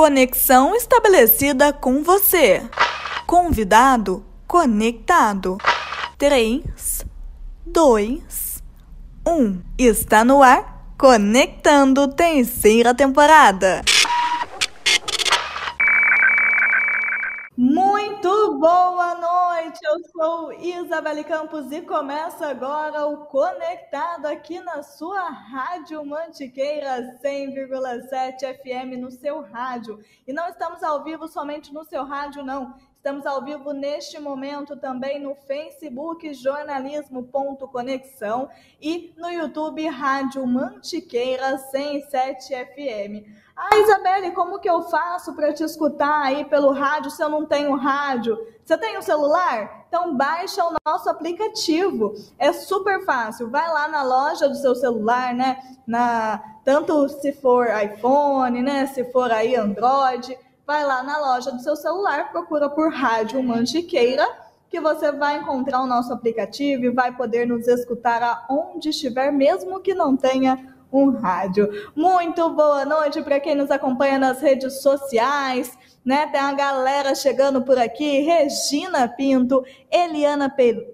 Conexão estabelecida com você. Convidado conectado. 3, 2, 1. Está no ar, conectando terceira temporada. Boa noite, eu sou Isabelle Campos e começa agora o Conectado aqui na sua Rádio Mantiqueira 100,7 FM no seu rádio. E não estamos ao vivo somente no seu rádio, não. Estamos ao vivo neste momento também no Facebook jornalismo.conexão e no YouTube Rádio Mantiqueira 107 FM. Ah, Isabelle, como que eu faço para te escutar aí pelo rádio se eu não tenho rádio? Você tem um celular? Então baixa o nosso aplicativo. É super fácil. Vai lá na loja do seu celular, né? Na tanto se for iPhone, né? Se for aí Android, vai lá na loja do seu celular, procura por Rádio Mantiqueira que você vai encontrar o nosso aplicativo e vai poder nos escutar aonde estiver, mesmo que não tenha um rádio. Muito boa noite para quem nos acompanha nas redes sociais. Né? Tem uma galera chegando por aqui: Regina Pinto, Eliana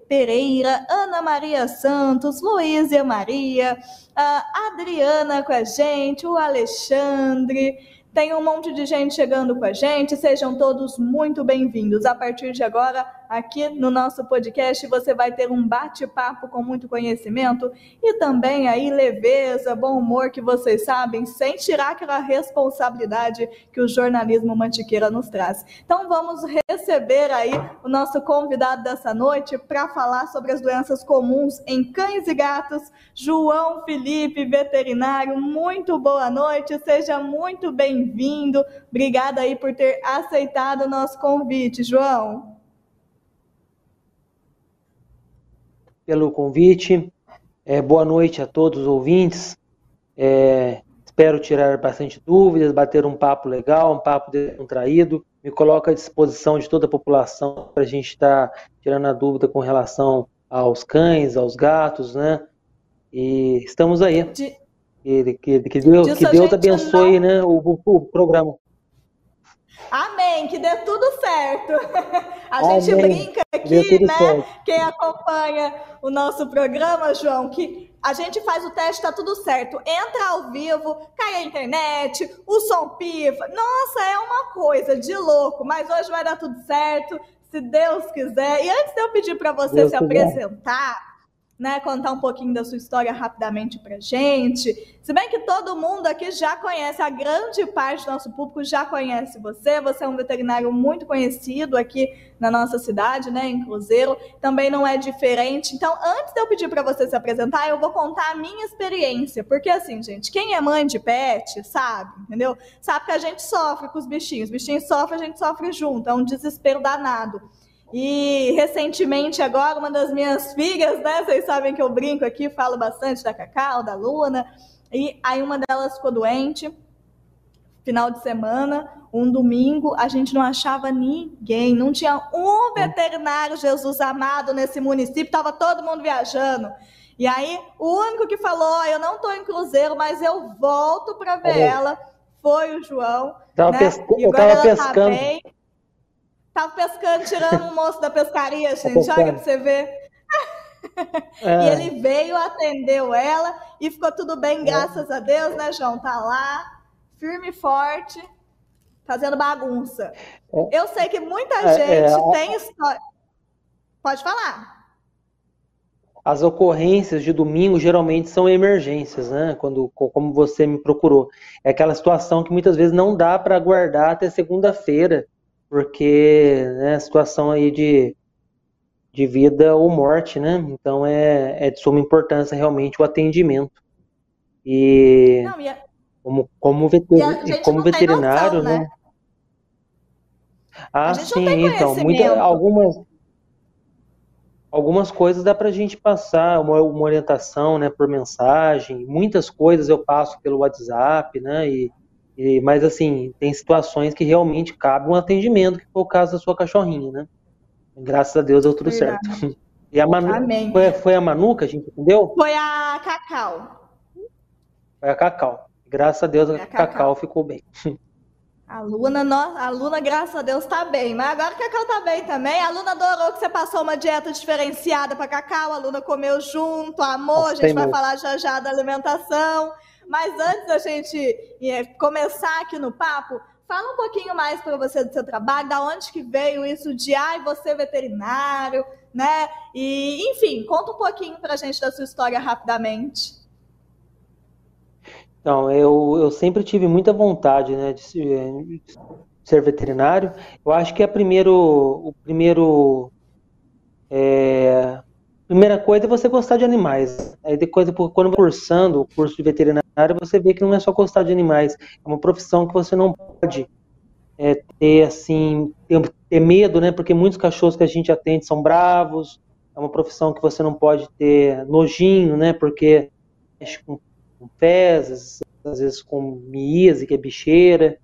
Pereira, Ana Maria Santos, Luísa Maria, a Adriana com a gente, o Alexandre. Tem um monte de gente chegando com a gente. Sejam todos muito bem-vindos. A partir de agora, aqui no nosso podcast, você vai ter um bate-papo com muito conhecimento e também aí leveza, bom humor que vocês sabem, sem tirar aquela responsabilidade que o jornalismo mantiqueira nos traz. Então vamos receber aí o nosso convidado dessa noite para falar sobre as doenças comuns em cães e gatos, João Felipe, veterinário. Muito boa noite, seja muito bem-vindo. Obrigada aí por ter aceitado o nosso convite, João. Pelo convite. É, boa noite a todos os ouvintes. É, espero tirar bastante dúvidas, bater um papo legal, um papo descontraído. Me coloco à disposição de toda a população para a gente estar tá tirando a dúvida com relação aos cães, aos gatos, né? E estamos aí. De... Que, que, que, Deus, que Deus abençoe não... né, o, o, o, programa. Amém, que dê tudo certo. A Amém. gente brinca aqui, né? Certo. Quem acompanha o nosso programa, João, que a gente faz o teste, tá tudo certo. Entra ao vivo, cai a internet, o som pifa. Nossa, é uma coisa de louco, mas hoje vai dar tudo certo, se Deus quiser. E antes de eu pedir para você Deus se quiser. apresentar, né, contar um pouquinho da sua história rapidamente para gente. Se bem que todo mundo aqui já conhece, a grande parte do nosso público já conhece você. Você é um veterinário muito conhecido aqui na nossa cidade, né, em Cruzeiro. Também não é diferente. Então, antes de eu pedir para você se apresentar, eu vou contar a minha experiência, porque assim, gente, quem é mãe de pet sabe, entendeu? Sabe que a gente sofre com os bichinhos. Os bichinhos sofrem, a gente sofre junto. É um desespero danado. E recentemente, agora, uma das minhas filhas, né? Vocês sabem que eu brinco aqui, falo bastante da Cacau, da Luna. E aí uma delas ficou doente, final de semana, um domingo, a gente não achava ninguém, não tinha um veterinário, Jesus amado, nesse município, estava todo mundo viajando. E aí, o único que falou, eu não estou em Cruzeiro, mas eu volto para ver ela, foi o João. Tava né? pesca... Eu estava pescando. Tá Tava pescando, tirando o moço da pescaria, gente. Tá Olha pra você ver. É. E ele veio, atendeu ela e ficou tudo bem, graças é. a Deus, né, João? Tá lá, firme e forte, fazendo bagunça. É. Eu sei que muita é, é gente tem história. Pode falar. As ocorrências de domingo geralmente são emergências, né? Quando, como você me procurou. É aquela situação que muitas vezes não dá para aguardar até segunda-feira porque né, a situação aí de, de vida ou morte, né? Então é, é de suma importância realmente o atendimento. E, não, e a... como, como, veter... como veterinário, noção, né? né? Ah, sim, então, muita, algumas, algumas coisas dá para a gente passar, uma, uma, orientação, né, por mensagem, muitas coisas eu passo pelo WhatsApp, né, e, e, mas assim, tem situações que realmente cabe um atendimento, que foi o caso da sua cachorrinha, né? Graças a Deus deu tudo Verdade. certo. E a Manu, Amém. Foi, foi a Manu que a gente entendeu? Foi a Cacau. Foi a Cacau. Graças a Deus a, a Cacau. Cacau ficou bem. A Luna, a Luna, graças a Deus, está bem. Mas agora a Cacau está bem também. A Luna adorou que você passou uma dieta diferenciada para Cacau. A Luna comeu junto, amor. A gente vai falar já já da alimentação. Mas antes da gente é, começar aqui no papo, fala um pouquinho mais para você do seu trabalho, da onde que veio isso de ai, você é veterinário, né? E, enfim, conta um pouquinho para a gente da sua história rapidamente. Então, eu, eu sempre tive muita vontade né, de, de ser veterinário. Eu acho que a primeiro, o primeiro é, primeira coisa é você gostar de animais. Aí depois, quando cursando o curso de veterinário, você vê que não é só gostar de animais, é uma profissão que você não pode é, ter assim, ter, ter, medo, né? Porque muitos cachorros que a gente atende são bravos. É uma profissão que você não pode ter nojinho, né? Porque mexe com com fezes, às vezes com miíase, que é bicheira.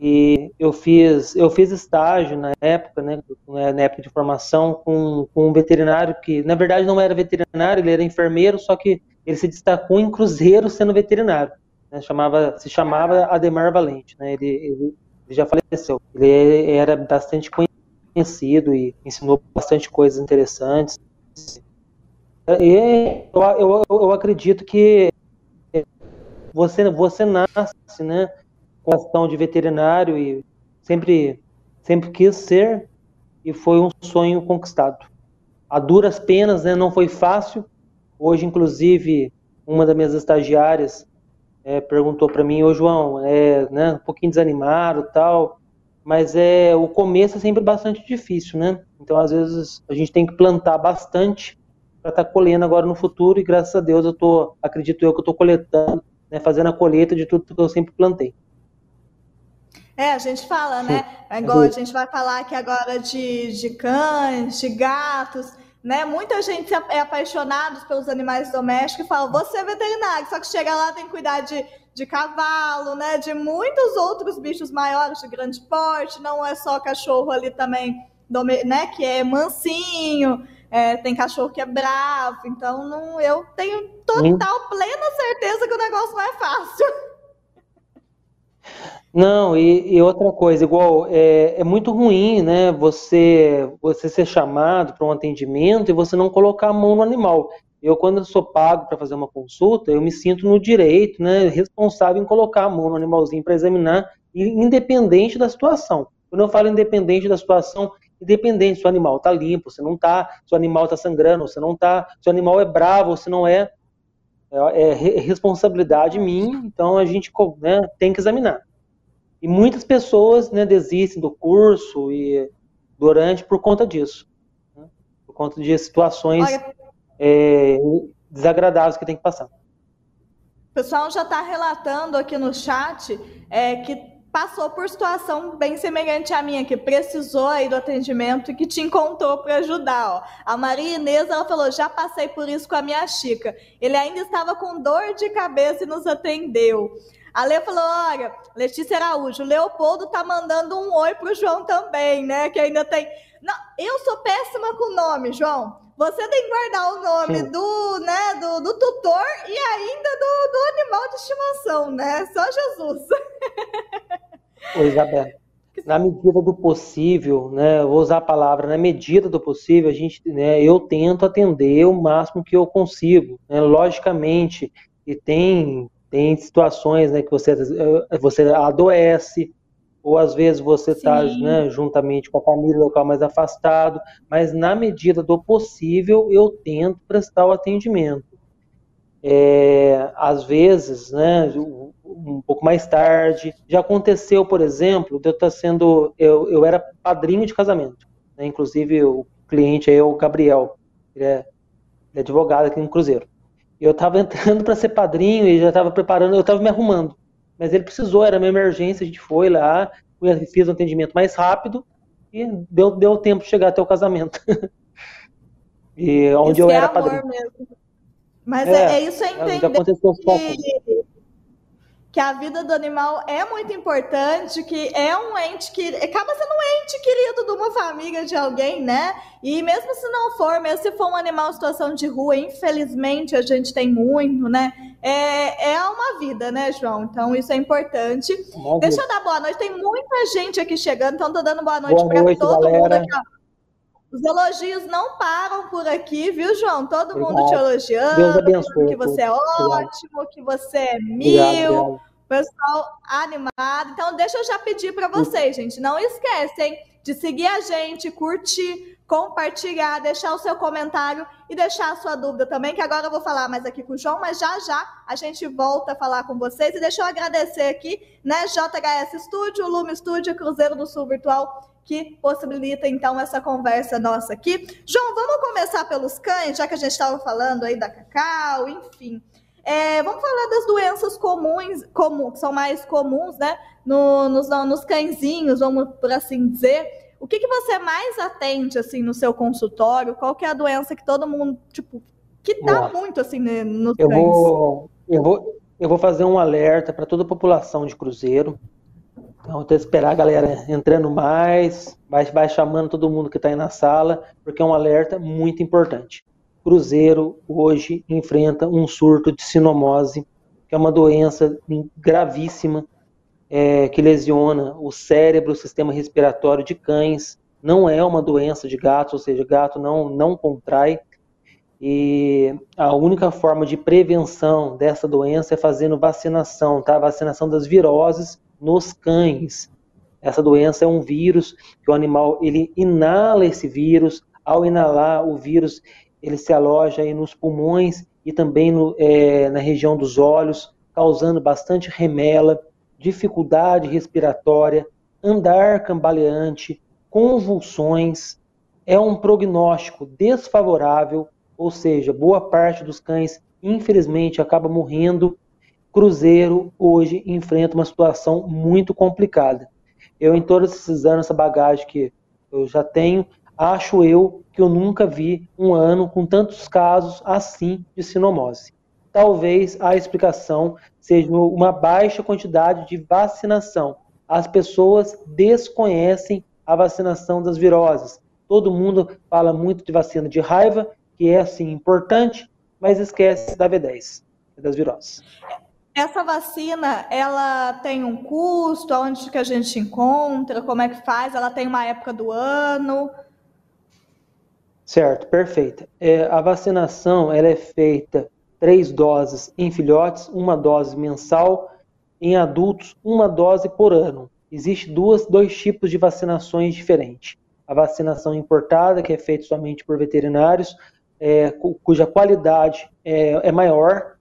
E eu fiz, eu fiz estágio na época, né, na época de formação, com, com um veterinário que, na verdade, não era veterinário, ele era enfermeiro, só que ele se destacou em Cruzeiro sendo veterinário. Né, chamava, se chamava Ademar Valente. Né, ele, ele, ele já faleceu. Ele era bastante conhecido e ensinou bastante coisas interessantes. E eu, eu, eu acredito que você, você nasce né, questão de veterinário e sempre, sempre quis ser e foi um sonho conquistado. A duras penas, né, não foi fácil. Hoje, inclusive, uma das minhas estagiárias é, perguntou para mim, ô João, é né, um pouquinho desanimado tal, mas é o começo é sempre bastante difícil, né? Então, às vezes, a gente tem que plantar bastante para estar tá colhendo agora no futuro e graças a Deus eu tô, acredito eu que eu estou coletando, né, fazendo a colheita de tudo que eu sempre plantei. É, a gente fala, né? É igual a gente vai falar aqui agora de, de cães, de gatos, né? Muita gente é apaixonada pelos animais domésticos e fala, você é veterinário, só que chega lá tem que cuidar de, de cavalo, né? De muitos outros bichos maiores de grande porte, não é só cachorro ali também, né? Que é mansinho, é, tem cachorro que é bravo, então não, eu tenho total, plena certeza que o negócio não é fácil. Não, e, e outra coisa, igual, é, é, muito ruim, né, você, você ser chamado para um atendimento e você não colocar a mão no animal. Eu, quando eu sou pago para fazer uma consulta, eu me sinto no direito, né, responsável em colocar a mão no animalzinho para examinar, independente da situação. Quando eu falo independente da situação, independente se o animal está limpo, se não está, se o animal está sangrando, se não está, se o animal é bravo, se não é, é, é responsabilidade minha, então a gente né, tem que examinar. E muitas pessoas né, desistem do curso e durante por conta disso, né, por conta de situações é, desagradáveis que tem que passar. O pessoal já está relatando aqui no chat é, que passou por situação bem semelhante à minha, que precisou aí do atendimento e que te encontrou para ajudar. Ó. A Maria Inês, ela falou, já passei por isso com a minha Chica. Ele ainda estava com dor de cabeça e nos atendeu. A Lê falou, olha, Letícia Araújo, o Leopoldo tá mandando um oi pro João também, né? Que ainda tem... Não, eu sou péssima com nome, João. Você tem que guardar o nome do, né, do, do tutor e ainda do, do animal de estimação, né? Só Jesus. Ô, Isabel, na medida do possível, né, vou usar a palavra, na medida do possível, a gente, né, eu tento atender o máximo que eu consigo, né, logicamente, e tem, tem situações, né, que você, você adoece, ou às vezes você está né, juntamente com a família local mais afastado, mas na medida do possível eu tento prestar o atendimento. É, às vezes, né, um pouco mais tarde. Já aconteceu, por exemplo, de eu estar sendo. Eu, eu era padrinho de casamento. Né? Inclusive, o cliente é o Gabriel. Ele é, ele é advogado aqui no Cruzeiro. Eu estava entrando para ser padrinho e já estava preparando, eu estava me arrumando. Mas ele precisou, era uma emergência, a gente foi lá, fiz um atendimento mais rápido e deu, deu tempo de chegar até o casamento. e onde isso eu é era padrinho. Mesmo. Mas é, é, é isso é entender que, que a vida do animal é muito importante, que é um ente que acaba sendo um ente querido de uma família de alguém, né? E mesmo se não for, mesmo se for um animal em situação de rua, infelizmente a gente tem muito, né? É, é uma vida, né, João? Então isso é importante. Deixa eu dar boa noite. Tem muita gente aqui chegando, então tô dando boa noite para todo galera. mundo aqui. Ó. Os elogios não param por aqui, viu, João? Todo Obrigado. mundo te elogiando. Deus abençoe. Que você é ótimo, que você é mil. Obrigado, pessoal animado. Então, deixa eu já pedir para vocês, gente. Não esquecem de seguir a gente, curtir, compartilhar, deixar o seu comentário e deixar a sua dúvida também, que agora eu vou falar mais aqui com o João, mas já já a gente volta a falar com vocês. E deixa eu agradecer aqui, né, JHS Studio, Lume Studio, Cruzeiro do Sul Virtual que possibilita então essa conversa nossa aqui. João, vamos começar pelos cães, já que a gente estava falando aí da cacau, enfim. É, vamos falar das doenças comuns, comum, que são mais comuns, né? No, nos, nos cãezinhos, vamos por assim dizer. O que, que você mais atende assim no seu consultório? Qual que é a doença que todo mundo, tipo, que dá muito assim né, nos eu cães? Vou, eu, vou, eu vou fazer um alerta para toda a população de Cruzeiro então, tem que esperar a galera entrando mais, vai, vai chamando todo mundo que está aí na sala, porque é um alerta muito importante. Cruzeiro hoje enfrenta um surto de sinomose, que é uma doença gravíssima, é, que lesiona o cérebro, o sistema respiratório de cães. Não é uma doença de gato, ou seja, gato não, não contrai. E a única forma de prevenção dessa doença é fazendo vacinação, tá? Vacinação das viroses nos cães. Essa doença é um vírus que o animal ele inala esse vírus. Ao inalar o vírus, ele se aloja aí nos pulmões e também no, é, na região dos olhos, causando bastante remela, dificuldade respiratória, andar cambaleante, convulsões. É um prognóstico desfavorável, ou seja, boa parte dos cães, infelizmente, acaba morrendo Cruzeiro hoje enfrenta uma situação muito complicada. Eu, em todos esses anos, essa bagagem que eu já tenho, acho eu que eu nunca vi um ano com tantos casos assim de sinomose. Talvez a explicação seja uma baixa quantidade de vacinação. As pessoas desconhecem a vacinação das viroses. Todo mundo fala muito de vacina de raiva, que é assim importante, mas esquece da V10, das viroses. Essa vacina, ela tem um custo? Onde que a gente encontra? Como é que faz? Ela tem uma época do ano? Certo, perfeita. É, a vacinação ela é feita três doses em filhotes, uma dose mensal, em adultos, uma dose por ano. Existem dois tipos de vacinações diferentes. A vacinação importada, que é feita somente por veterinários, é, cuja qualidade é, é maior,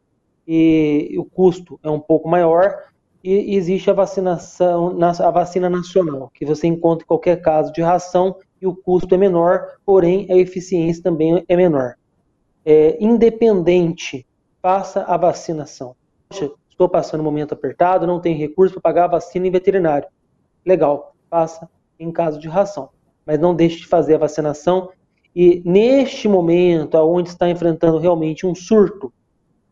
e o custo é um pouco maior, e existe a vacinação, a vacina nacional, que você encontra em qualquer caso de ração e o custo é menor, porém a eficiência também é menor. É, independente, faça a vacinação. Poxa, estou passando um momento apertado, não tenho recurso para pagar a vacina em veterinário. Legal, faça em caso de ração. Mas não deixe de fazer a vacinação. E neste momento, onde está enfrentando realmente um surto,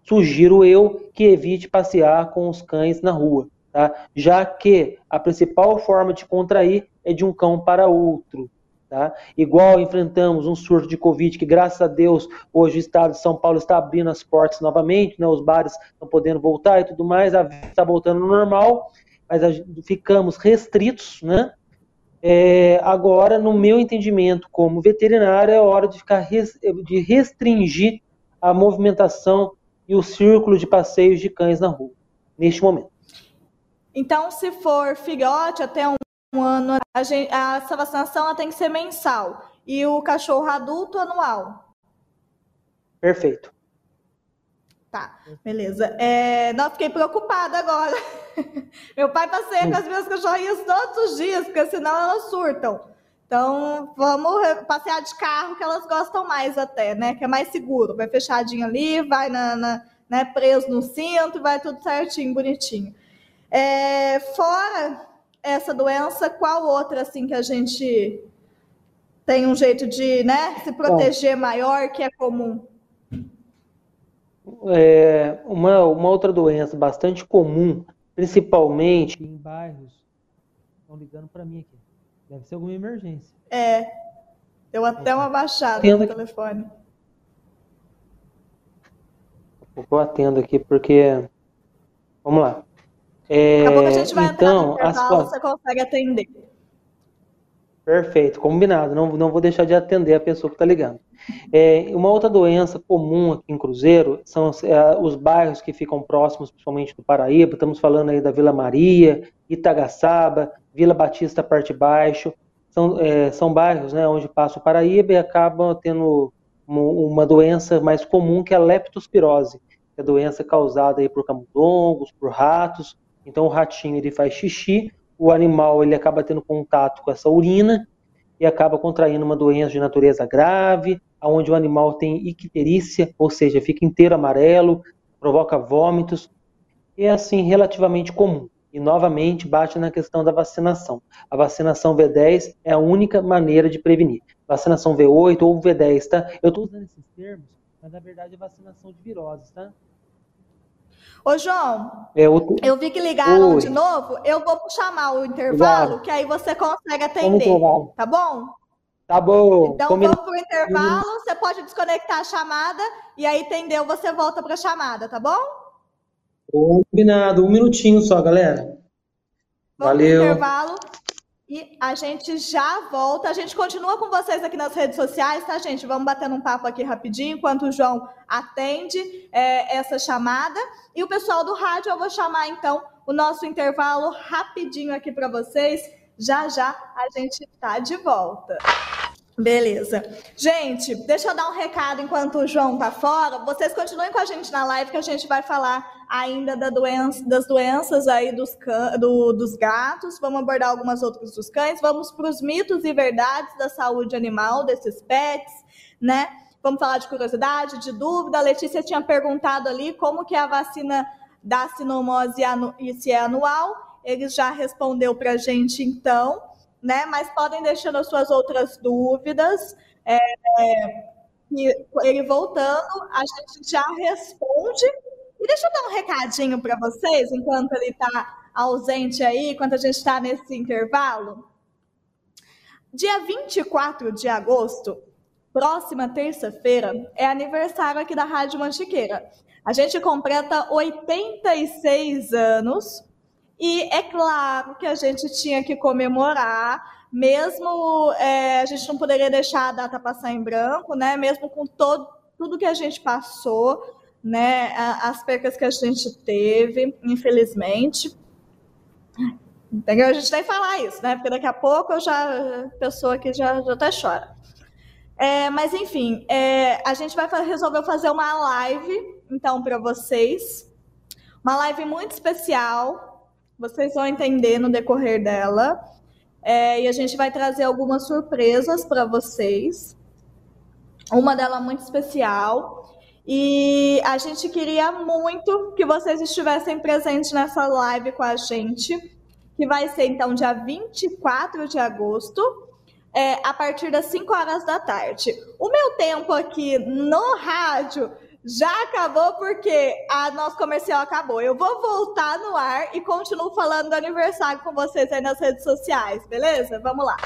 sugiro eu que evite passear com os cães na rua, tá? já que a principal forma de contrair é de um cão para outro. Tá? Igual enfrentamos um surto de Covid, que graças a Deus hoje o estado de São Paulo está abrindo as portas novamente, né? os bares estão podendo voltar e tudo mais, a vida está voltando ao normal, mas ficamos restritos, né? É, agora, no meu entendimento como veterinário, é hora de ficar de restringir a movimentação e o círculo de passeios de cães na rua, neste momento. Então, se for filhote até um, um ano, a gente, a, essa vacinação ela tem que ser mensal. E o cachorro adulto anual. Perfeito. Tá, beleza. É, não, fiquei preocupada agora. Meu pai passeia com as minhas cachorrinhas todos os dias, porque senão elas surtam. Então, vamos passear de carro que elas gostam mais até, né? Que é mais seguro. Vai fechadinho ali, vai na, na né, preso no cinto, vai tudo certinho, bonitinho. É, fora essa doença, qual outra assim que a gente tem um jeito de né, se proteger Bom, maior que é comum? É, uma, uma outra doença bastante comum principalmente em bairros. Estão ligando para mim aqui. Deve ser alguma emergência. É. Deu até uma baixada no telefone. Eu atendo aqui porque. Vamos lá. É, Daqui a pouco a gente vai então, entrar no as... você consegue atender. Perfeito, combinado. Não, não vou deixar de atender a pessoa que está ligando. É, uma outra doença comum aqui em Cruzeiro são é, os bairros que ficam próximos, principalmente do Paraíba. Estamos falando aí da Vila Maria, Itagaçaba, Vila Batista Parte Baixo. São, é, são bairros né, onde passa o Paraíba e acabam tendo uma doença mais comum que é a leptospirose, que é a doença causada aí por camundongos, por ratos. Então o ratinho ele faz xixi, o animal ele acaba tendo contato com essa urina e acaba contraindo uma doença de natureza grave, onde o animal tem icterícia, ou seja, fica inteiro amarelo, provoca vômitos, é assim relativamente comum. E novamente bate na questão da vacinação. A vacinação V10 é a única maneira de prevenir. Vacinação V8 ou V10, tá? Eu estou usando esses termos, mas na verdade é vacinação de viroses, tá? Ô, João, é, eu, eu vi que ligaram Oi. de novo. Eu vou chamar o intervalo, que aí você consegue atender. Tá bom? Tá bom. Então vamos pro intervalo. Você pode desconectar a chamada e aí entendeu, você volta para a chamada, tá bom? Combinado. Um minutinho só, galera. Vamos Valeu. Intervalo. E a gente já volta. A gente continua com vocês aqui nas redes sociais, tá, gente? Vamos batendo um papo aqui rapidinho, enquanto o João atende é, essa chamada. E o pessoal do rádio, eu vou chamar então o nosso intervalo rapidinho aqui para vocês. Já já a gente está de volta. Beleza. Gente, deixa eu dar um recado enquanto o João tá fora. Vocês continuem com a gente na live que a gente vai falar ainda da doença, das doenças aí dos, can, do, dos gatos. Vamos abordar algumas outras dos cães. Vamos para os mitos e verdades da saúde animal desses pets, né? Vamos falar de curiosidade, de dúvida. A Letícia tinha perguntado ali como que é a vacina da sinomose e se é anual. Ele já respondeu para a gente então né? Mas podem deixando as suas outras dúvidas. É, ele voltando, a gente já responde. E deixa eu dar um recadinho para vocês, enquanto ele está ausente aí, enquanto a gente está nesse intervalo. Dia 24 de agosto, próxima terça-feira, é aniversário aqui da Rádio Mantiqueira. A gente completa 86 anos e é claro que a gente tinha que comemorar, mesmo é, a gente não poderia deixar a data passar em branco, né? Mesmo com todo, tudo que a gente passou, né? As percas que a gente teve, infelizmente. Entendeu? A gente tem que falar isso, né? Porque daqui a pouco eu já, a pessoa aqui já, já até chora. É, mas enfim, é, a gente vai resolver fazer uma live, então, para vocês. Uma live muito especial, vocês vão entender no decorrer dela. É, e a gente vai trazer algumas surpresas para vocês. Uma delas muito especial. E a gente queria muito que vocês estivessem presentes nessa live com a gente, que vai ser então dia 24 de agosto, é, a partir das 5 horas da tarde. O meu tempo aqui no rádio já acabou porque a nosso comercial acabou. Eu vou voltar no ar e continuo falando do aniversário com vocês aí nas redes sociais, beleza? Vamos lá.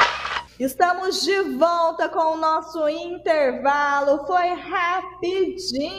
Estamos de volta com o nosso intervalo. Foi rapidinho.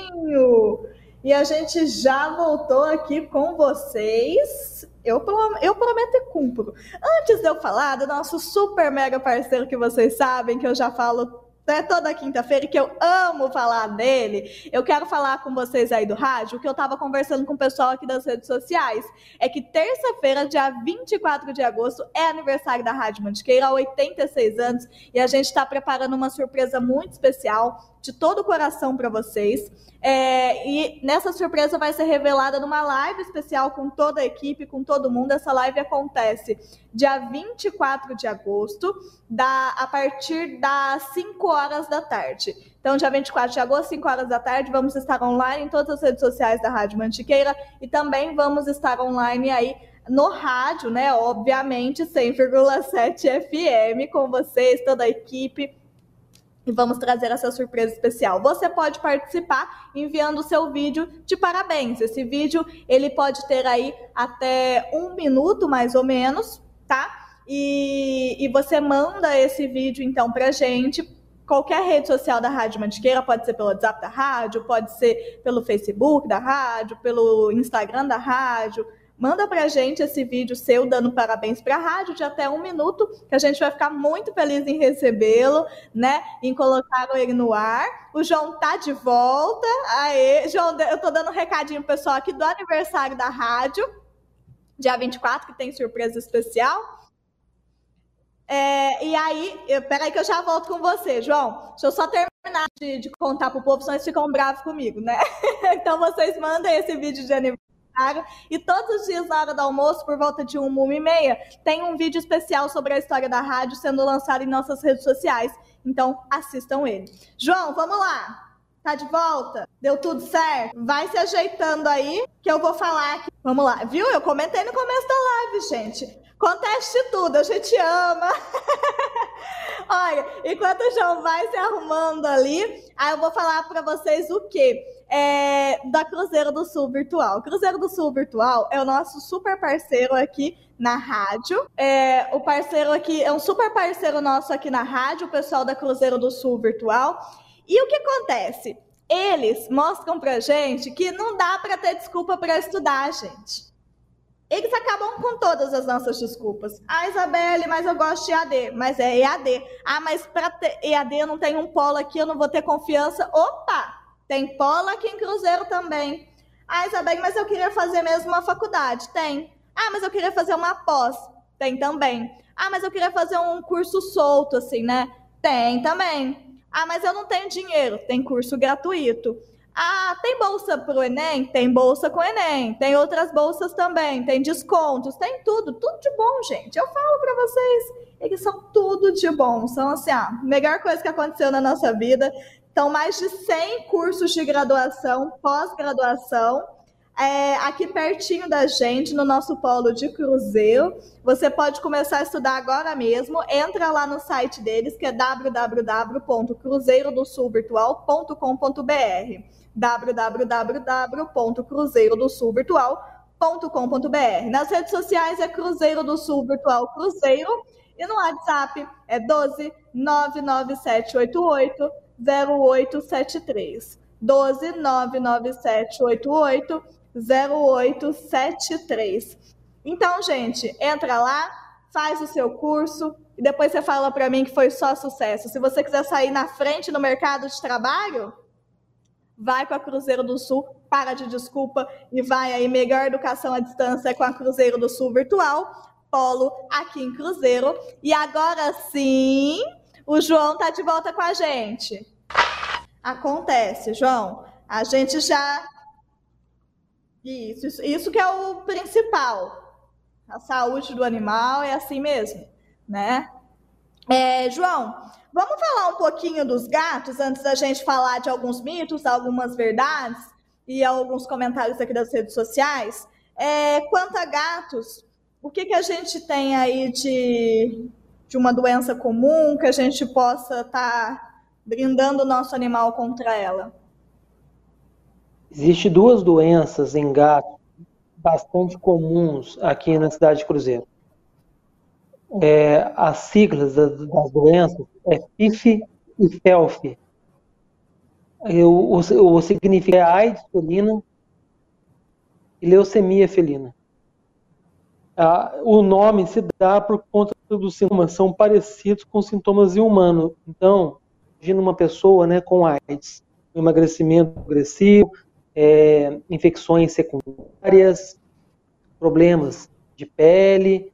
E a gente já voltou aqui com vocês. Eu, eu prometo e cumpro. Antes de eu falar do nosso super mega parceiro que vocês sabem, que eu já falo né, toda quinta-feira, que eu amo falar dele, eu quero falar com vocês aí do rádio, que eu estava conversando com o pessoal aqui das redes sociais, é que terça-feira, dia 24 de agosto, é aniversário da Rádio Mantiqueira, há 86 anos, e a gente está preparando uma surpresa muito especial, de todo o coração para vocês. É, e nessa surpresa vai ser revelada numa live especial com toda a equipe, com todo mundo. Essa live acontece dia 24 de agosto, da, a partir das 5 horas da tarde. Então, dia 24 de agosto, 5 horas da tarde, vamos estar online em todas as redes sociais da Rádio Mantiqueira e também vamos estar online aí no rádio, né? Obviamente, 100,7 FM com vocês, toda a equipe e vamos trazer essa surpresa especial. Você pode participar enviando o seu vídeo de parabéns. Esse vídeo ele pode ter aí até um minuto mais ou menos, tá? E, e você manda esse vídeo então para gente. Qualquer rede social da Rádio Mantiqueira, pode ser pelo WhatsApp da rádio, pode ser pelo Facebook da rádio, pelo Instagram da rádio, Manda pra gente esse vídeo seu dando parabéns pra rádio de até um minuto, que a gente vai ficar muito feliz em recebê-lo, né? Em colocar ele no ar. O João tá de volta. Aê, João, eu tô dando um recadinho pessoal aqui do aniversário da rádio, dia 24, que tem surpresa especial. É, e aí, eu, peraí que eu já volto com você, João. Deixa eu só terminar de, de contar pro povo, senão eles ficam bravos comigo, né? então vocês mandem esse vídeo de aniversário e todos os dias na hora do almoço, por volta de uma, uma e meia, tem um vídeo especial sobre a história da rádio sendo lançado em nossas redes sociais. Então, assistam ele. João, vamos lá. Tá de volta? Deu tudo certo? Vai se ajeitando aí, que eu vou falar aqui. Vamos lá. Viu? Eu comentei no começo da live, gente. Conteste tudo, a gente ama. Olha, enquanto o João vai se arrumando ali, aí eu vou falar para vocês o quê? É, da Cruzeiro do Sul Virtual. Cruzeiro do Sul Virtual é o nosso super parceiro aqui na rádio. É, o parceiro aqui é um super parceiro nosso aqui na rádio, o pessoal da Cruzeiro do Sul Virtual. E o que acontece? Eles mostram pra gente que não dá para ter desculpa para estudar, gente eles acabam com todas as nossas desculpas. Ah, Isabelle, mas eu gosto de EAD. Mas é EAD. Ah, mas para EAD eu não tenho um polo aqui, eu não vou ter confiança. Opa! Tem polo aqui em Cruzeiro também. Ah, Isabelle, mas eu queria fazer mesmo uma faculdade. Tem. Ah, mas eu queria fazer uma pós. Tem também. Ah, mas eu queria fazer um curso solto, assim, né? Tem também. Ah, mas eu não tenho dinheiro. Tem curso gratuito. Ah, tem bolsa para o Enem? Tem bolsa com o Enem. Tem outras bolsas também. Tem descontos. Tem tudo. Tudo de bom, gente. Eu falo para vocês. Eles são tudo de bom. São assim, a melhor coisa que aconteceu na nossa vida. Então, mais de 100 cursos de graduação, pós-graduação. É, aqui pertinho da gente, no nosso polo de Cruzeiro. Você pode começar a estudar agora mesmo. Entra lá no site deles, que é www.cruzeirodosulvirtual.com.br www.cruzeirodosulvirtual.com.br. Nas redes sociais é Cruzeiro do Sul Virtual Cruzeiro e no WhatsApp é 12 99788 0873. 12 99788 0873. Então, gente, entra lá, faz o seu curso e depois você fala para mim que foi só sucesso. Se você quiser sair na frente no mercado de trabalho, vai com a Cruzeiro do Sul, para de desculpa e vai aí, melhor educação à distância com a Cruzeiro do Sul virtual, polo aqui em Cruzeiro. E agora sim, o João tá de volta com a gente. Acontece, João. A gente já. Isso, isso, isso que é o principal. A saúde do animal é assim mesmo, né? É, João, Vamos falar um pouquinho dos gatos antes da gente falar de alguns mitos, algumas verdades e alguns comentários aqui das redes sociais. É, quanto a gatos, o que, que a gente tem aí de, de uma doença comum que a gente possa estar tá brindando o nosso animal contra ela? Existem duas doenças em gatos bastante comuns aqui na cidade de Cruzeiro é, as siglas das, das, doenças é FIF e FELF. O, o, o significa é AIDS felina e leucemia felina. Ah, o nome se dá por conta dos sintomas, são parecidos com sintomas em humano. Então, imagina uma pessoa né, com AIDS, emagrecimento agressivo, é, infecções secundárias, problemas de pele,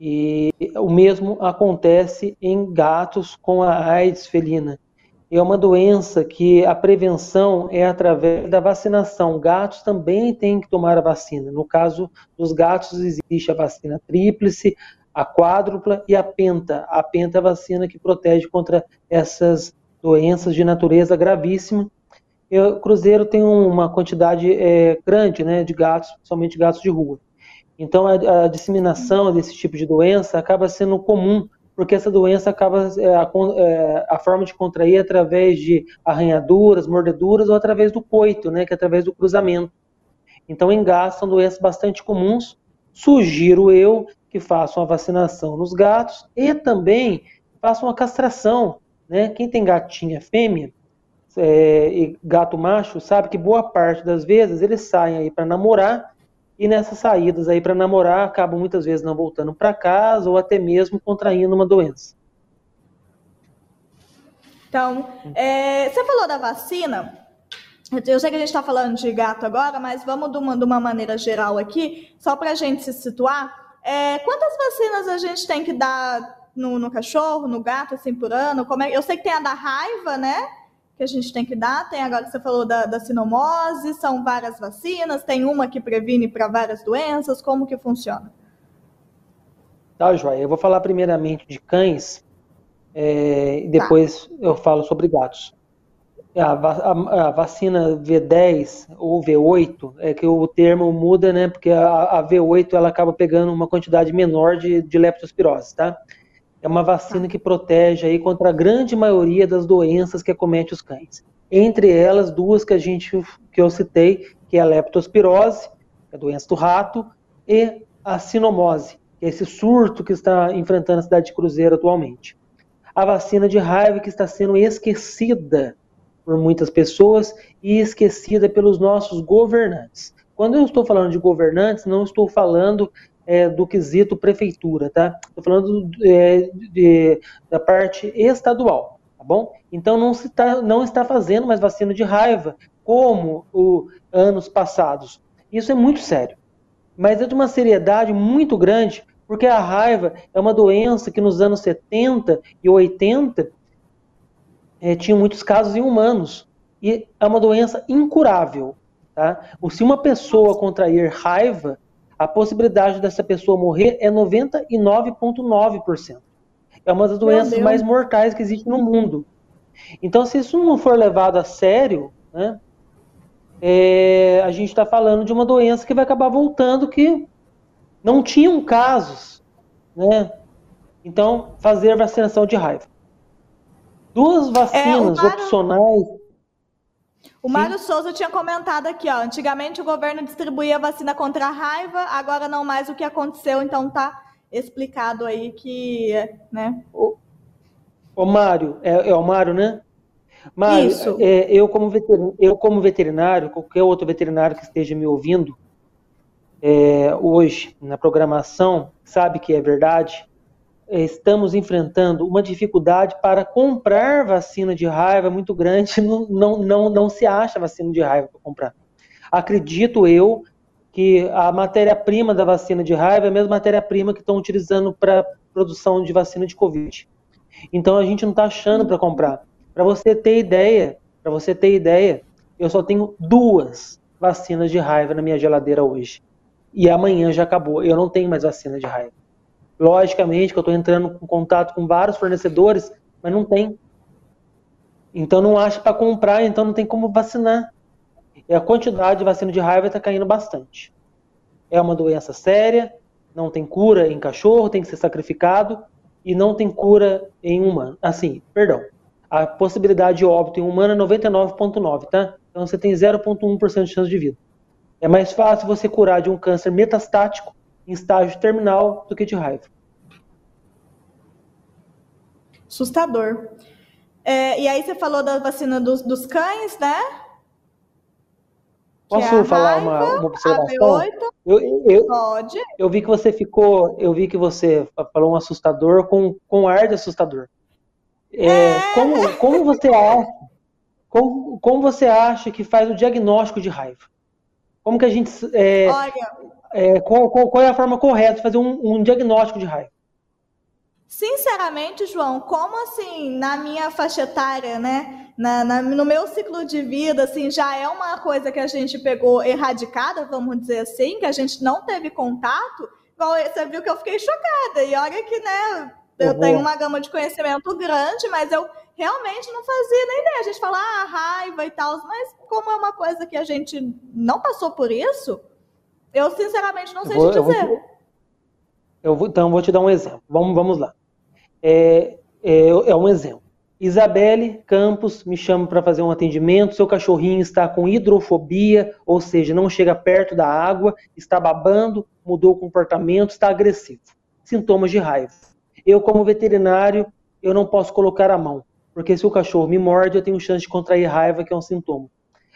e o mesmo acontece em gatos com a AIDS felina. É uma doença que a prevenção é através da vacinação. Gatos também têm que tomar a vacina. No caso dos gatos, existe a vacina tríplice, a quádrupla e a penta. A penta é a vacina que protege contra essas doenças de natureza gravíssima. Cruzeiro tem uma quantidade é, grande né, de gatos, principalmente gatos de rua. Então, a, a, disseminação desse tipo de doença acaba sendo comum porque essa doença acaba é, a, é, a, forma de contrair é através de arranhaduras, mordeduras ou através do coito, né, que é através do cruzamento. Então, em gatos são doenças bastante comuns. Sugiro eu que façam a vacinação nos gatos e também façam a castração. Né? Quem tem gatinha fêmea é, e gato macho sabe que boa parte das vezes eles saem aí para namorar e nessas saídas aí para namorar acabam muitas vezes não voltando para casa ou até mesmo contraindo uma doença. Então, é, você falou da vacina. Eu sei que a gente está falando de gato agora, mas vamos de uma, de uma maneira geral aqui, só para a gente se situar. É, quantas vacinas a gente tem que dar no, no, cachorro, no gato, assim, por ano? Como é, eu sei que tem a da raiva, né? Que a gente tem que dar. Tem agora que você falou da, da sinomose, são várias vacinas, tem uma que previne para várias doenças, como que funciona? Tá, Joia. Eu vou falar primeiramente de cães é, e depois tá. eu falo sobre gatos. A, a, a, vacina V10 ou V8, é que o termo muda, né? Porque a, a V8 ela acaba pegando uma quantidade menor de, de leptospirose, tá? É uma vacina que protege aí contra a grande maioria das doenças que acomete os cães. Entre elas, duas que a gente que eu citei, que é a leptospirose, que é a doença do rato, e a sinomose, que é esse surto que está enfrentando a cidade de Cruzeiro atualmente. A vacina de raiva que está sendo esquecida por muitas pessoas e esquecida pelos nossos governantes. Quando eu estou falando de governantes, não estou falando é, do quesito prefeitura, tá? Estou falando é, de, da parte estadual, tá bom? Então não, se tá, não está fazendo mais vacina de raiva como o anos passados. Isso é muito sério, mas é de uma seriedade muito grande, porque a raiva é uma doença que nos anos 70 e 80 é, tinha muitos casos em humanos e é uma doença incurável. Tá? Se uma pessoa contrair raiva, a possibilidade dessa pessoa morrer é 99,9%. É uma das doenças mais mortais que existe no mundo. Então, se isso não for levado a sério, né, é, a gente está falando de uma doença que vai acabar voltando que não tinham casos. Né? Então, fazer vacinação de raiva. Duas é, vacinas é, opcionais o. Mário Souza tinha comentado aqui, ó. Antigamente o governo distribuía vacina contra a raiva, agora não mais o que aconteceu, então tá explicado aí que, né? O, o Mário, é, é o Mário, né? Mário, Isso. É, eu, como veterinário, eu como veterinário, qualquer outro veterinário que esteja me ouvindo é, hoje na programação, sabe que é verdade estamos enfrentando uma dificuldade para comprar vacina de raiva muito grande, não, não, não, se acha vacina de raiva para comprar. Acredito eu que a matéria-prima da vacina de raiva é a mesma matéria-prima que estão utilizando para produção de vacina de Covid. Então a gente não está achando para comprar. Para você ter ideia, para você ter ideia, eu só tenho duas vacinas de raiva na minha geladeira hoje. E amanhã já acabou. Eu não tenho mais vacina de raiva. Logicamente que eu estou entrando em contato com vários fornecedores, mas não tem. Então não acha para comprar, então não tem como vacinar. E a quantidade de vacina de raiva está caindo bastante. É uma doença séria, não tem cura em cachorro, tem que ser sacrificado e não tem cura em humano. Assim, perdão. A possibilidade de óbito em humano é 99,9, tá? Então você tem 0,1% de chance de vida. É mais fácil você curar de um câncer metastático em estágio terminal do que de raiva. Assustador. É, e aí você falou da vacina dos, dos cães, né? Posso é falar raiva, uma, uma observação? Eu, eu, Pode. Eu vi que você ficou, eu vi que você falou um assustador com, com ar de assustador. É, é. Como, como você acha? Como, como você acha que faz o diagnóstico de raiva? Como que a gente. É, Olha, é, qual, qual, qual, é a forma correta de fazer um, um diagnóstico de raiva? Sinceramente, João, como assim, na minha faixa etária, né? Na, na, no meu ciclo de vida, assim, já é uma coisa que a gente pegou erradicada, vamos dizer assim, que a gente não teve contato. Você viu que eu fiquei chocada. E olha que, né, eu tenho uma gama de conhecimento grande, mas eu realmente não fazia nem ideia. A gente fala, ah, raiva e tal, mas como é uma coisa que a gente não passou por isso, eu, sinceramente, não sei vou, te dizer. Eu vou, eu vou, então, vou te dar um exemplo. Vamos, vamos lá. é, é, é um exemplo. Isabelle Campos me chama para fazer um atendimento. Seu cachorrinho está com hidrofobia, ou seja, não chega perto da água, está babando, mudou o comportamento, está agressivo. Sintomas de raiva. Eu, como veterinário, eu não posso colocar a mão, porque se o cachorro me morde, eu tenho chance de contrair raiva, que é um sintoma.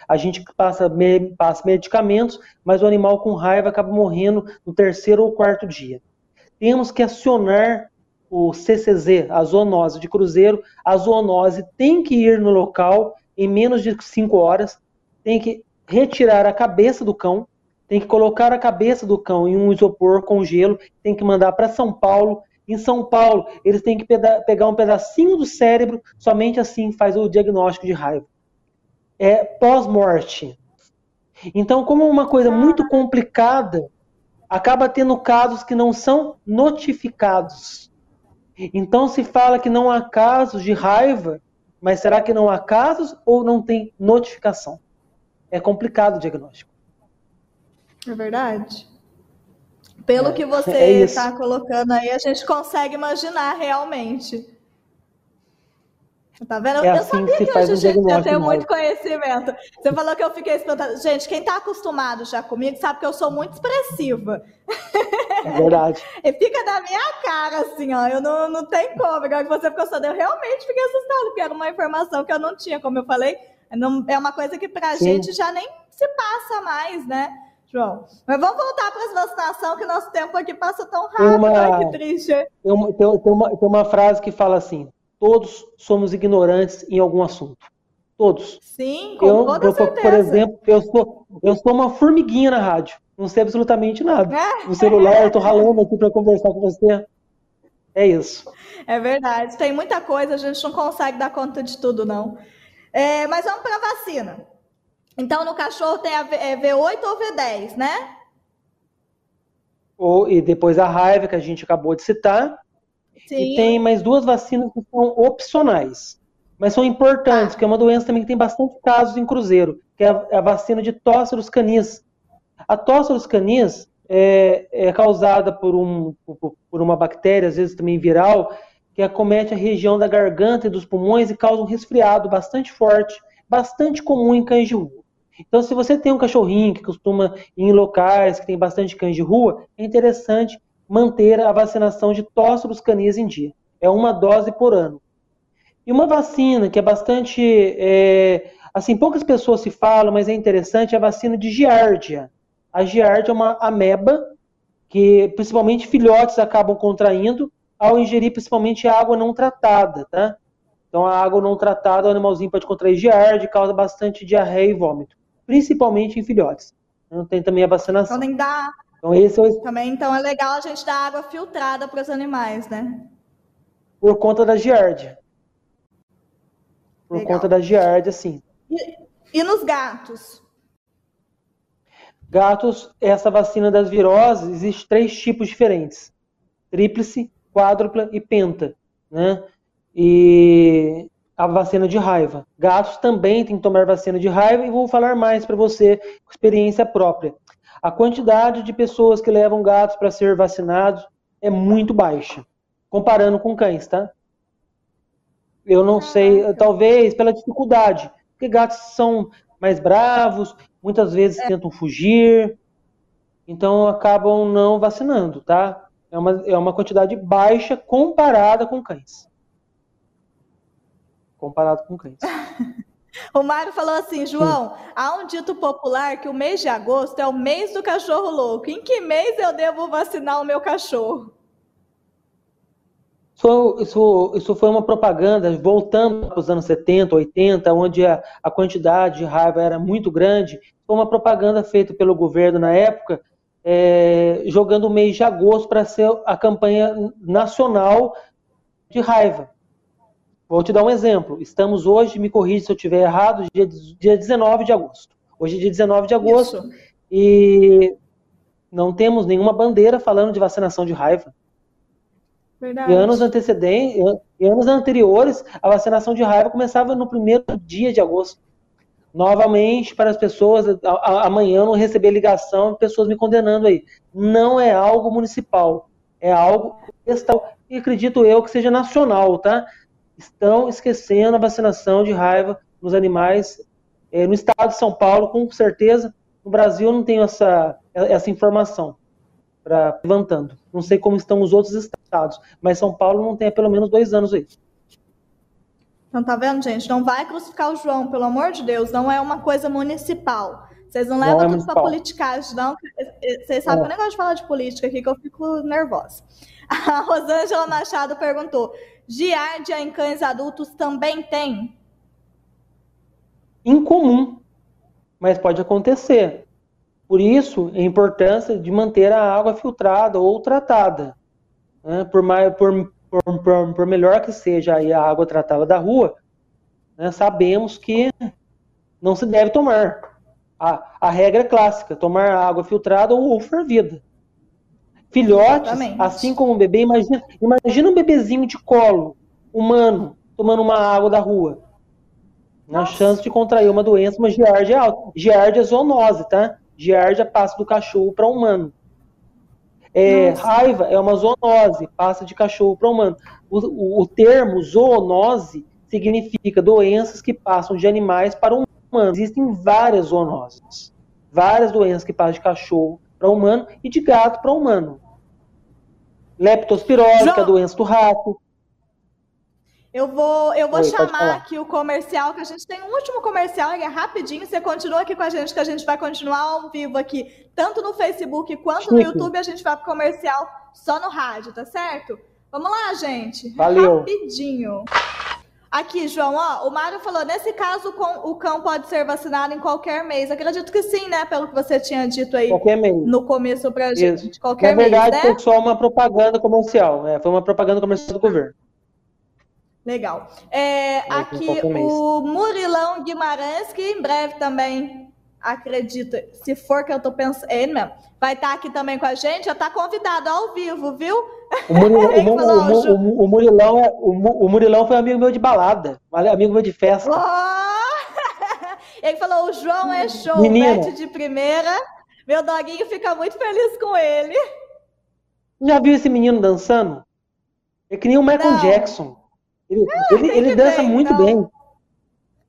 A gente passa, passa medicamentos, mas o animal com raiva acaba morrendo no terceiro ou quarto dia. Temos que acionar o CCZ, a zoonose de cruzeiro, a zoonose tem que ir no local em menos de 5 horas, tem que retirar a cabeça do cão, tem que colocar a cabeça do cão em um isopor com gelo, tem que mandar para São Paulo. Em São Paulo, eles têm que pegar um pedacinho do cérebro, somente assim faz o diagnóstico de raiva. É pós-morte. Então, como é uma coisa muito complicada, acaba tendo casos que não são notificados. Então se fala que não há casos de raiva, mas será que não há casos ou não tem notificação? É complicado o diagnóstico. É verdade. Pelo é, que você está é colocando aí, a gente consegue imaginar realmente. Tá vendo? É eu assim sabia que, que hoje um eu tenho muito conhecimento. Você falou que eu fiquei espantada. Gente, quem está acostumado já comigo sabe que eu sou muito expressiva. É verdade. e fica da minha cara, assim, ó. Eu não, não tenho como. Agora que você ficou sabendo, eu realmente fiquei assustada, porque era uma informação que eu não tinha, como eu falei. Não, é uma coisa que pra Sim. gente já nem se passa mais, né? João. Mas vamos voltar para as vacinação, que nosso tempo aqui passa tão rápido. Uma, Ai, que triste. Tem uma, tem, tem, uma, tem uma frase que fala assim: todos somos ignorantes em algum assunto. Todos. Sim, com eu, toda eu, certeza. Por exemplo, eu sou, eu sou uma formiguinha na rádio. Não sei absolutamente nada. É. No celular, eu tô ralando aqui para conversar com você. É isso. É verdade. Tem muita coisa, a gente não consegue dar conta de tudo, não. É, mas vamos para a vacina. Então, no cachorro tem a V8 é, ou V10, né? Ou, e depois a raiva, que a gente acabou de citar. Sim. E tem mais duas vacinas que são opcionais, mas são importantes, ah. que é uma doença também que tem bastante casos em cruzeiro, que é a, a vacina de tóceros canis. A tóceros canis é, é causada por, um, por, por uma bactéria, às vezes também viral, que acomete a região da garganta e dos pulmões e causa um resfriado bastante forte, bastante comum em cães de rua. Então, se você tem um cachorrinho que costuma ir em locais que tem bastante cães de rua, é interessante manter a vacinação de tócilos canis em dia. É uma dose por ano. E uma vacina que é bastante. É, assim, poucas pessoas se falam, mas é interessante, é a vacina de giardia. A giardia é uma ameba que principalmente filhotes acabam contraindo ao ingerir principalmente água não tratada, tá? Então a água não tratada, o animalzinho pode contrair giardia, causa bastante diarreia e vômito, principalmente em filhotes. Então tem também a vacinação. Então nem dá então, esse é o... Também, então, é legal a gente dar água filtrada para os animais, né? Por conta da giardia. Por legal. conta da giardia, sim. E, e nos gatos? Gatos, essa vacina das viroses, existe três tipos diferentes. Tríplice, quádrupla e penta, né? E a vacina de raiva. Gatos também têm que tomar vacina de raiva e vou falar mais para você com experiência própria a quantidade de pessoas que levam gatos para ser vacinados é muito baixa, comparando com cães, tá? Eu não sei, talvez pela dificuldade, porque gatos são mais bravos, muitas vezes é. tentam fugir, então acabam não vacinando, tá? É uma, é uma quantidade baixa comparada com cães. Comparado com cães. O Mário falou assim, João, há um dito popular que o mês de agosto é o mês do cachorro louco. Em que mês eu devo vacinar o meu cachorro? Isso, isso, isso foi uma propaganda, voltando para os anos 70, 80, onde a, a quantidade de raiva era muito grande. Foi uma propaganda feita pelo governo na época, é, jogando o mês de agosto para ser a campanha nacional de raiva. Vou te dar um exemplo. Estamos hoje, me corrija se eu estiver errado, dia, dia 19 de agosto. Hoje é dia 19 de agosto Isso. e não temos nenhuma bandeira falando de vacinação de raiva. Verdade. Em anos antecedentes, em anos anteriores, a vacinação de raiva começava no primeiro dia de agosto. Novamente, para as pessoas, amanhã eu não receber ligação de pessoas me condenando aí. Não é algo municipal, é algo e acredito eu que seja nacional, tá? Estão esquecendo a vacinação de raiva nos animais é, no estado de São Paulo, com certeza. No Brasil eu não tenho essa, essa informação para levantando. Não sei como estão os outros estados, mas São Paulo não tem há pelo menos dois anos aí. Então tá vendo, gente? Não vai crucificar o João, pelo amor de Deus, não é uma coisa municipal. Vocês não levam não é tudo para politicagem, não. Vocês sabem é. nem gosto de falar de política aqui, que eu fico nervosa. A Rosângela Machado perguntou: giardia em cães adultos também tem? Incomum, mas pode acontecer. Por isso, a importância de manter a água filtrada ou tratada. Né? Por, mais, por, por, por, melhor que seja a água tratada da rua, né? sabemos que não se deve tomar. A, a regra é clássica, tomar água filtrada ou, ou fervida. Filhotes, Exatamente. assim como o bebê, imagina, imagina um bebezinho de colo, humano, tomando uma água da rua. Na chance de contrair uma doença, uma giardia alta. Giardia é zoonose, tá? Giardia passa do cachorro para humano. É, raiva é uma zoonose, passa de cachorro para humano. O, o, o, termo zoonose significa doenças que passam de animais para humanos. Existem várias zoonoses. Várias doenças que passam de cachorro para humano e de gato para humano. Leptospirose, que é a doença do rato. Eu vou, eu vou Oi, chamar aqui o comercial, que a gente tem um último comercial, é rapidinho. Você continua aqui com a gente, que a gente vai continuar ao vivo aqui, tanto no Facebook quanto no YouTube. A gente vai pro comercial só no rádio, tá certo? Vamos lá, gente. Valeu. Rapidinho. Aqui, João, ó, o Mário falou, nesse caso o cão pode ser vacinado em qualquer mês. Acredito que sim, né? Pelo que você tinha dito aí qualquer mês. no começo pra gente. Isso. Qualquer Na verdade, mês, né? foi só uma propaganda comercial. Né? Foi uma propaganda comercial do governo. Legal. É, aqui o Murilão Guimarães, que em breve também, acredita, se for que eu tô pensando, ele mesmo, vai estar tá aqui também com a gente, já está convidado ao vivo, viu? O Murilão, o, o, o, o, Murilão é, o, Murilão foi amigo meu de balada, amigo meu de festa. Oh! Ele falou: o João é show, mete de primeira. Meu doguinho fica muito feliz com ele. Já viu esse menino dançando? É que nem o Michael Não. Jackson. Ele, ele, ele dança bem, muito então. bem.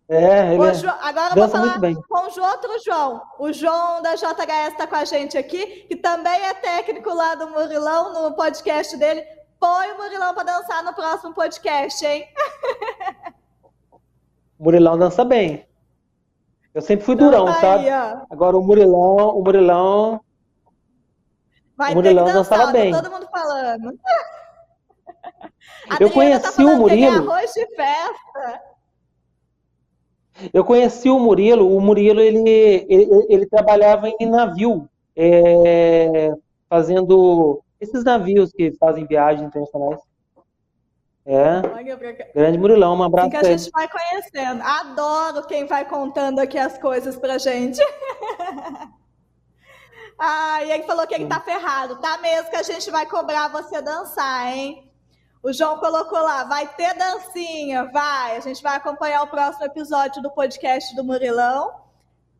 É, ele João, agora eu vou falar com o outro João. O João da JHS está com a gente aqui, que também é técnico lá do Murilão, no podcast dele. Põe o Murilão para dançar no próximo podcast, hein? O Murilão dança bem. Eu sempre fui durão, tá sabe? Aí, Agora o Murilão, o Murilão. Vai o Murilão ter que dançar, dançava tá bem. todo mundo falando. eu tá conheci tá o Murilo. arroz de festa. Eu conheci o Murilo, o Murilo ele, ele, ele trabalhava em navio, é, fazendo esses navios que fazem viagens internacionais. É. Grande Murilão, um abraço. Assim que a gente vai conhecendo. Adoro quem vai contando aqui as coisas pra gente. ah, e ele falou que ele tá ferrado. Tá mesmo que a gente vai cobrar você dançar, hein? O João colocou lá, vai ter dancinha, vai. A gente vai acompanhar o próximo episódio do podcast do Murilão.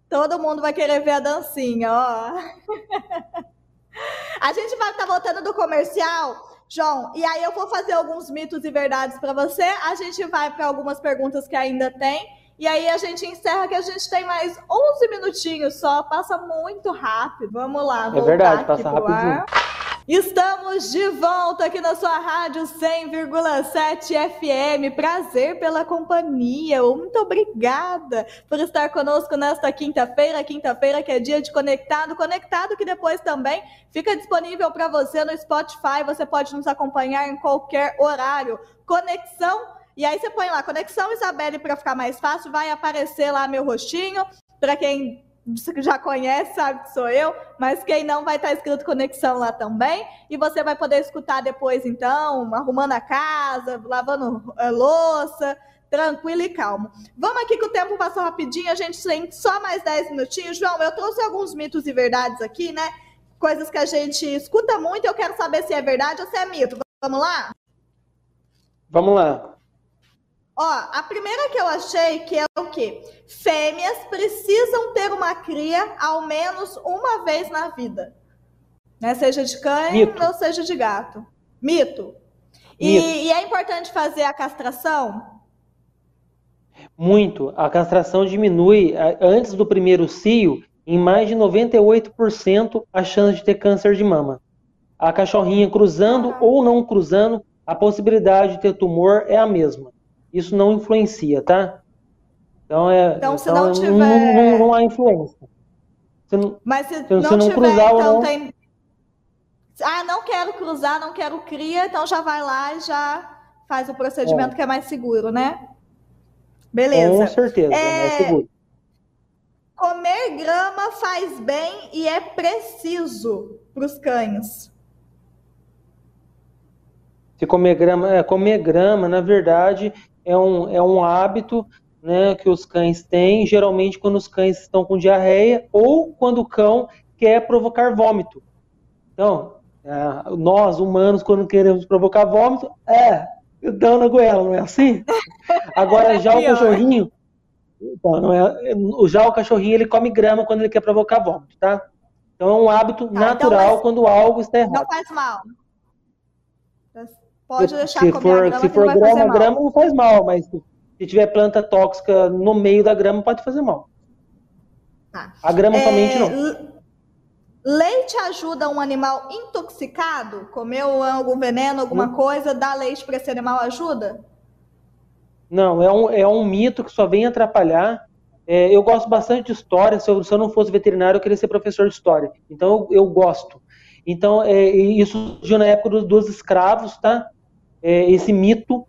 Todo mundo vai querer ver a dancinha, ó. a gente vai estar tá voltando do comercial, João, e aí eu vou fazer alguns mitos e verdades para você. A gente vai para algumas perguntas que ainda tem. E aí a gente encerra que a gente tem mais 11 minutinhos só, passa muito rápido. Vamos lá, É verdade, passa rapidinho. Estamos de volta aqui na sua rádio 100,7 FM. Prazer pela companhia. Muito obrigada por estar conosco nesta quinta-feira. Quinta-feira que é dia de conectado. Conectado que depois também fica disponível para você no Spotify. Você pode nos acompanhar em qualquer horário. Conexão. E aí você põe lá, Conexão Isabelle para ficar mais fácil. Vai aparecer lá meu rostinho. Para quem já conhece, sabe que sou eu, mas quem não vai estar escrito conexão lá também, e você vai poder escutar depois, então, arrumando a casa, lavando a louça, tranquilo e calmo. Vamos aqui que o tempo passou rapidinho, a gente tem só mais 10 minutinhos. João, eu trouxe alguns mitos e verdades aqui, né? Coisas que a gente escuta muito, eu quero saber se é verdade ou se é mito. Vamos lá? Vamos lá. Ó, a primeira que eu achei que é o quê? Fêmeas precisam ter uma cria ao menos uma vez na vida. Né? Seja de cães Mito. ou seja de gato. Mito. E, e, é importante fazer a castração? Muito. A castração diminui antes do primeiro cio em mais de 98% a chance de ter câncer de mama. A cachorrinha cruzando ah. ou não cruzando, a possibilidade de ter tumor é a mesma. Isso não influencia, tá? Então, é, então se então, não tiver. Não, não, não há influência. Se não, Mas se, se não, não, tiver, cruzar então não... tem. Ah, não quero cruzar, não quero cria, então já vai lá e já faz o procedimento é. que é mais seguro, né? Beleza. Com certeza, é, é mais seguro. Comer grama faz bem e é preciso para os cães. Se comer grama, é, comer grama, na verdade, é um, é um hábito né, que os cães têm, geralmente quando os cães estão com diarreia ou quando o cão quer provocar vômito. Então, é, nós, humanos, quando queremos provocar vômito, é, dando na goela, não é assim? Agora, já o cachorrinho, então, não é, já o cachorrinho, ele come grama quando ele quer provocar vômito, tá? Então, é um hábito tá, natural então, quando algo está errado. Não faz mal. Pode deixar se for, grama, se for grama, grama não faz mal, mas se tiver planta tóxica no meio da grama, pode fazer mal. Tá. A grama é, somente não. Leite ajuda um animal intoxicado? Comeu algum veneno, alguma coisa, dar leite para esse animal ajuda? Não, é um, é um mito que só vem atrapalhar. É, eu gosto bastante de história. Se eu, se eu, não fosse veterinário, eu queria ser professor de história. Então, eu, eu gosto. Então, é, isso surgiu na época dos, dos escravos, tá? É, esse mito.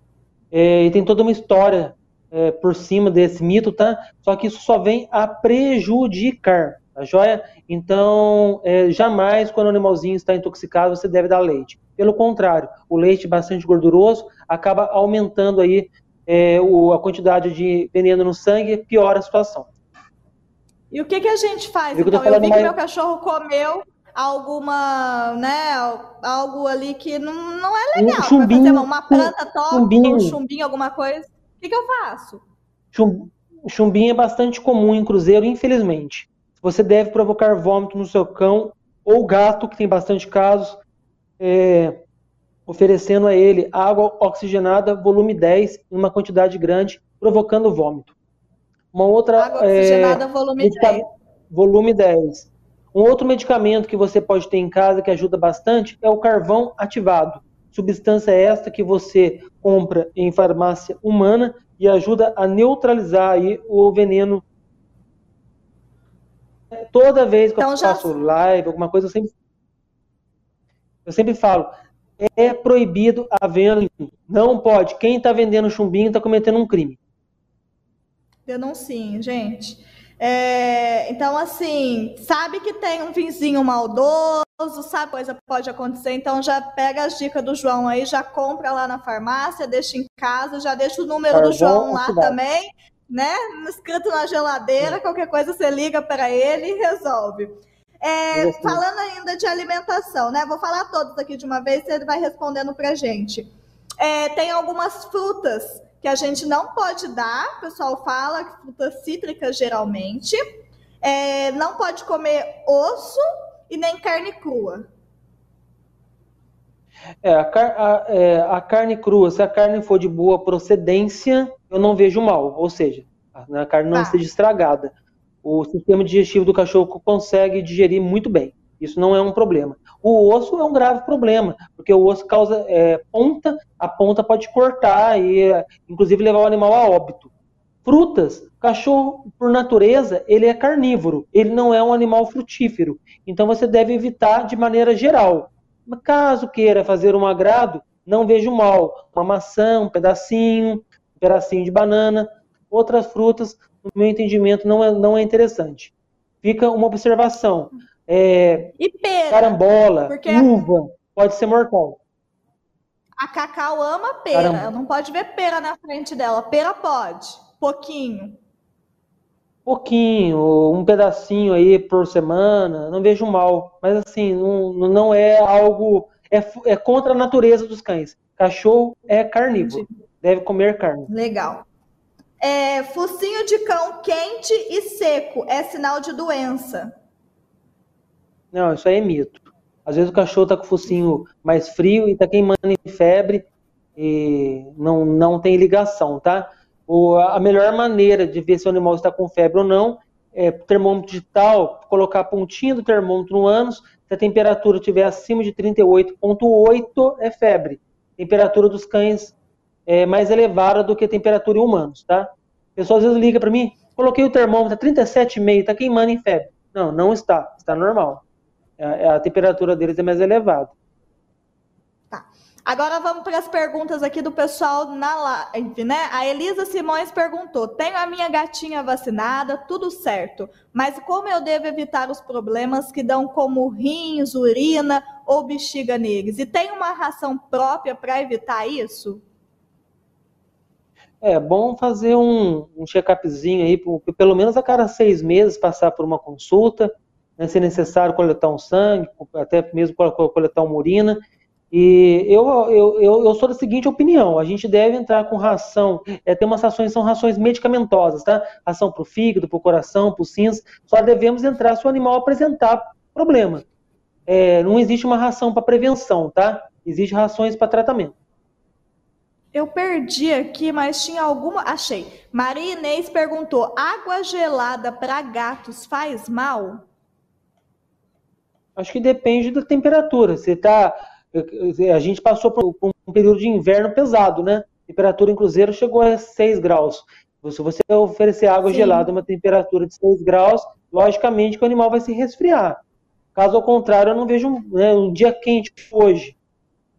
É, e tem toda uma história é, por cima desse mito, tá? Só que isso só vem a prejudicar. Tá joia? Então, é, jamais quando o animalzinho está intoxicado você deve dar leite. Pelo contrário, o leite bastante gorduroso acaba aumentando aí é, o, a quantidade de veneno no sangue, piora a situação. E o que, que a gente faz? Eu então, eu vi que meu cachorro comeu alguma, né, algo ali que não, não é legal. Um chumbinho, uma planta top, chumbinho. um chumbinho, alguma coisa. O que, que eu faço? Chum, chumbinho é bastante comum em cruzeiro, infelizmente. Você deve provocar vômito no seu cão ou gato, que tem bastante casos, é, oferecendo a ele água oxigenada volume 10 em uma quantidade grande, provocando vômito. Uma outra água oxigenada é, volume 10. Volume 10. Um outro medicamento que você pode ter em casa que ajuda bastante é o carvão ativado. Substância esta que você compra em farmácia humana e ajuda a neutralizar aí o veneno Toda vez que então, eu já... faço live, alguma coisa, eu sempre, eu sempre falo, é proibido a venda. Não pode. Quem está vendendo chumbinho está cometendo um crime. Denunciem, gente. É, então, assim, sabe que tem um vizinho maldoso, sabe coisa pode acontecer, então já pega as dicas do João aí, já compra lá na farmácia, deixa em casa, já deixa o número Carvão, do João lá também, né? Escrito na geladeira, qualquer coisa você liga para ele e resolve. É, falando ainda de alimentação, né? Vou falar todos aqui de uma vez e ele vai respondendo para gente. É, tem algumas frutas que a gente não pode dar, o pessoal fala que frutas cítricas geralmente. É, não pode comer osso e nem carne crua. É a, a, é, a, carne crua, se a carne for de boa procedência, eu não vejo mal. Ou seja, a carne não tá. esteja estragada. O sistema digestivo do cachorro consegue digerir muito bem. Isso não é um problema. O osso é um grave problema, porque o osso causa é, ponta, a ponta pode cortar e, inclusive, levar o animal a óbito. Frutas, cachorro, por natureza, ele é carnívoro, ele não é um animal frutífero. Então você deve evitar de maneira geral. Caso queira fazer um agrado, não vejo mal. Uma maçã, um pedacinho, um pedacinho de banana. Outras frutas, no meu entendimento, não é, não é interessante. Fica uma observação. É, e pera? Carambola, uva, pode ser mortal. A Cacau ama pera. Caramba. Não pode ver pera na frente dela. Pera pode. Pouquinho. Pouquinho, um pedacinho aí por semana, não vejo mal. Mas assim, não, não é algo. É, é contra a natureza dos cães. Cachorro é carnívoro. Entendi. Deve comer carne. Legal. É, focinho de cão quente e seco é sinal de doença. Não, isso aí é mito. Às vezes o cachorro está com o focinho mais frio e está queimando em febre e não, não tem ligação, tá? O, a melhor maneira de ver se o animal está com febre ou não é termômetro digital, colocar a pontinha do termômetro no ânus, se a temperatura estiver acima de 38,8 é febre. Temperatura dos cães é mais elevada do que a temperatura em humanos, tá? A pessoa às vezes liga para mim, coloquei o termômetro, 37,5, está queimando em febre. Não, não está, está normal. A, é, a temperatura deles é mais elevada. Agora vamos para as perguntas aqui do pessoal na live, né? A Elisa Simões perguntou: tenho a minha gatinha vacinada, tudo certo, mas como eu devo evitar os problemas que dão como rins, urina ou bexiga neles? E tem uma ração própria para evitar isso? É bom fazer um, um check-upzinho aí, pelo menos a cada seis meses passar por uma consulta, né, se necessário coletar um sangue, até mesmo coletar uma urina e eu, eu, eu, eu, sou da seguinte opinião: a gente deve entrar com ração, é, tem umas rações são rações medicamentosas, tá? Ração para o fígado, para o coração, para os rins. Só devemos entrar se o animal apresentar problema. É, não existe uma ração para prevenção, tá? Existe rações para tratamento. Eu perdi aqui, mas tinha alguma. Achei. Maria Inês perguntou: água gelada para gatos faz mal? Acho que depende da temperatura. Você está a gente passou por, um período de inverno pesado, né? A temperatura em Cruzeiro chegou a 6 graus. Se você oferecer água Sim. gelada a uma temperatura de 6 graus, logicamente que o animal vai se resfriar. Caso ao contrário, eu não vejo né, um dia quente hoje.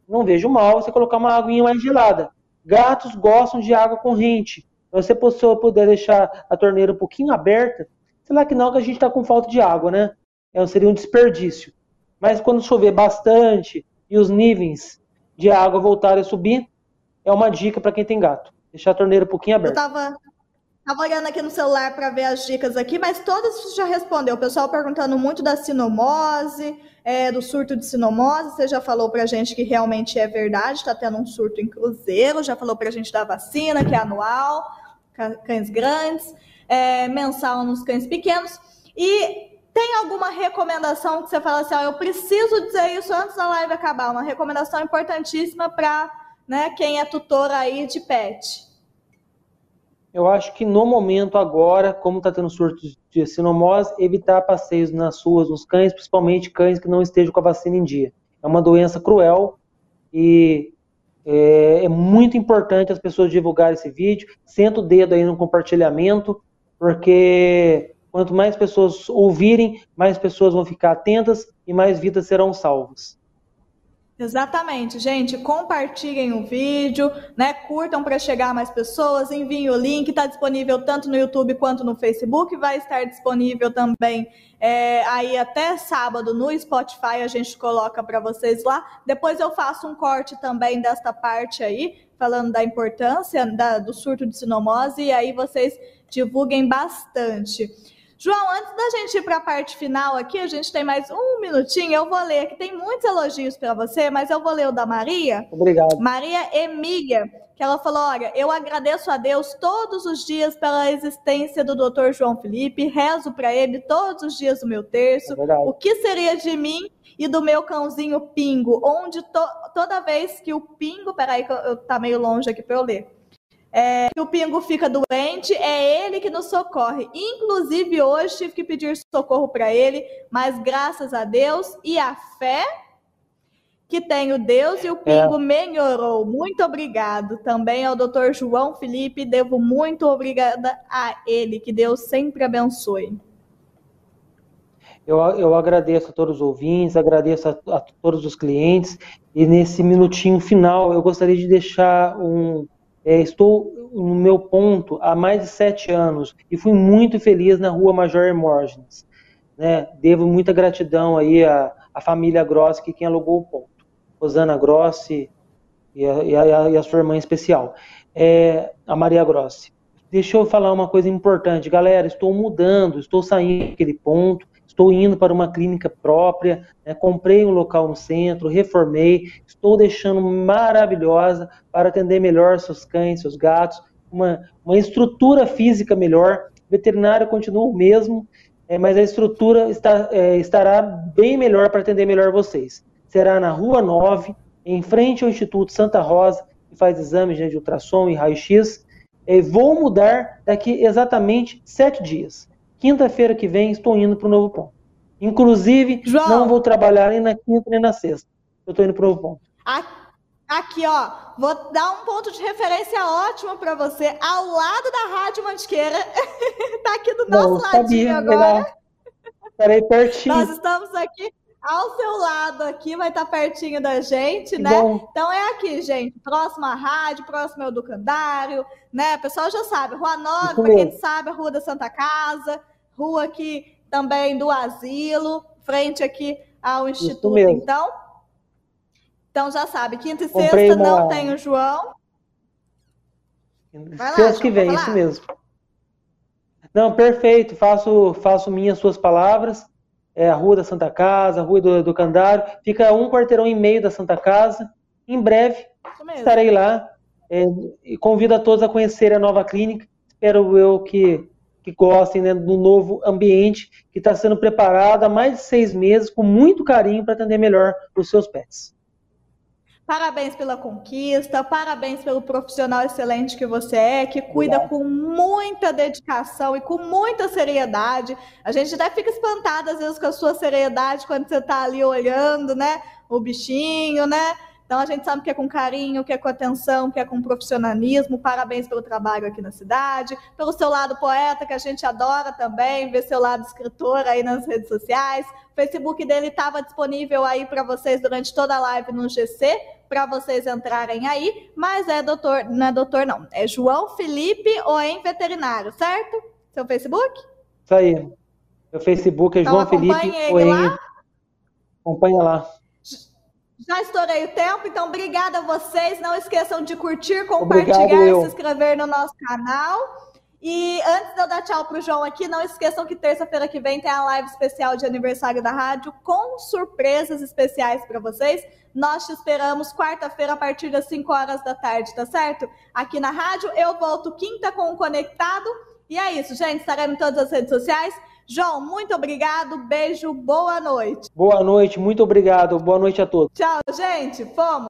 Não vejo mal você colocar uma aguinha mais gelada. Gatos gostam de água corrente. Então, se você puder deixar a torneira um pouquinho aberta, sei lá que não, que a gente está com falta de água, né? É, seria um desperdício. Mas quando chover bastante, e os níveis de água voltarem a subir, é uma dica para quem tem gato. Deixar a torneira um pouquinho aberta. Eu tava, tava olhando aqui no celular para ver as dicas aqui, mas todas já respondeu. O pessoal perguntando muito da sinomose, é, do surto de sinomose. Você já falou para gente que realmente é verdade, está tendo um surto em Cruzeiro. Já falou para gente da vacina, que é anual, cães grandes, é, mensal nos cães pequenos. E tem alguma recomendação que você fala assim, ó, eu preciso dizer isso antes da live acabar? Uma recomendação importantíssima para né, quem é tutor aí de pet. Eu acho que no momento agora, como está tendo surto de sinomose, evitar passeios nas ruas, nos cães, principalmente cães que não estejam com a vacina em dia. É uma doença cruel e é, é muito importante as pessoas divulgarem esse vídeo. Senta o dedo aí no compartilhamento, porque Quanto mais pessoas ouvirem, mais pessoas vão ficar atentas e mais vidas serão salvas. Exatamente, gente. Compartilhem o vídeo, né? Curtam para chegar mais pessoas, enviem o link, está disponível tanto no YouTube quanto no Facebook, vai estar disponível também é, aí até sábado no Spotify, a gente coloca para vocês lá. Depois eu faço um corte também desta parte aí, falando da importância da, do surto de sinomose, e aí vocês divulguem bastante. João, antes da gente ir para a parte final aqui, a gente tem mais um minutinho. Eu vou ler, aqui tem muitos elogios para você, mas eu vou ler o da Maria. Obrigado. Maria Emília, que ela falou: Olha, eu agradeço a Deus todos os dias pela existência do Dr. João Felipe, rezo para ele todos os dias do meu terço. É o que seria de mim e do meu cãozinho Pingo, onde to toda vez que o Pingo. Peraí, que eu, eu, tá meio longe aqui para eu ler é, que o Pingo fica doente, é ele que nos socorre. Inclusive, hoje tive que pedir socorro para ele, mas graças a Deus e a fé que tenho Deus e o Pingo é. melhorou. Muito obrigado. Também ao Dr. João Felipe, devo muito obrigada a ele. Que Deus sempre abençoe. Eu, eu agradeço a todos os ouvintes, agradeço a, a todos os clientes. E nesse minutinho final, eu gostaria de deixar um, é, estou no meu ponto há mais de sete anos e fui muito feliz na rua Major Hermógenes. Né? Devo muita gratidão aí à, à família Grossi, que quem alugou o ponto. Rosana Grossi e a, e a, e a sua irmã especial, é, a Maria Grossi. Deixa eu falar uma coisa importante, galera. Estou mudando, estou saindo daquele ponto estou indo para uma clínica própria, né, comprei um local no centro, reformei, estou deixando maravilhosa para atender melhor seus cães, seus gatos, uma, uma estrutura física melhor, o veterinário continua o mesmo, é, mas a estrutura está, é, estará bem melhor para atender melhor vocês. Será na Rua 9, em frente ao Instituto Santa Rosa, que faz exames de ultrassom e raio-x. É, vou mudar daqui exatamente sete dias. Quinta-feira que vem estou indo para o Novo Ponto. Inclusive, João, não vou trabalhar nem na quinta nem na sexta. Eu estou indo para o Novo Ponto. Aqui, ó, vou dar um ponto de referência ótimo para você, ao lado da Rádio Mantiqueira. tá aqui do nosso Não, ladinho sabia, agora. Estarei pertinho. Nós estamos aqui ao seu lado aqui, vai estar tá pertinho da gente, né? Bom. Então é aqui, gente, próximo à rádio, próximo ao Educandário, né? O pessoal já sabe, Rua 9, para quem sabe, a Rua da Santa Casa, rua aqui também do Asilo, frente aqui ao Instituto, então. Então já sabe, quinta e Comprei sexta uma... não tem o João. Sexta que vem, isso mesmo. Não, perfeito. Faço, faço minhas suas palavras. É a Rua da Santa Casa, a Rua do, do Candário. Fica um quarteirão e meio da Santa Casa. Em breve estarei lá. É, e convido a todos a conhecerem a nova clínica. Espero eu que, que gostem né, do novo ambiente que está sendo preparado há mais de seis meses, com muito carinho, para atender melhor os seus pets. Parabéns pela conquista, parabéns pelo profissional excelente que você é, que cuida com muita dedicação e com muita seriedade. A gente até fica espantada às vezes com a sua seriedade quando você está ali olhando, né, o bichinho, né? Então a gente sabe que é com carinho, que é com atenção, que é com profissionalismo. Parabéns pelo trabalho aqui na cidade, pelo seu lado poeta, que a gente adora também, ver seu lado escritor aí nas redes sociais. O Facebook dele estava disponível aí para vocês durante toda a live no GC, para vocês entrarem aí, mas é doutor, não é doutor não, é João Felipe ou em veterinário, certo? Seu Facebook? Isso aí. Meu Facebook é então, João Felipe ou em... Acompanha lá. Já estourei o tempo, então obrigada a vocês. Não esqueçam de curtir, compartilhar e se inscrever no nosso canal. E antes de eu dar tchau pro João aqui, não esqueçam que terça-feira que vem tem a live especial de aniversário da rádio com surpresas especiais para vocês. Nós te esperamos quarta-feira a partir das 5 horas da tarde, tá certo? Aqui na rádio. Eu volto quinta com o Conectado. E é isso, gente. Estaremos em todas as redes sociais. João, muito obrigado, beijo, boa noite. Boa noite, muito obrigado, boa noite a todos. Tchau, gente, fomos.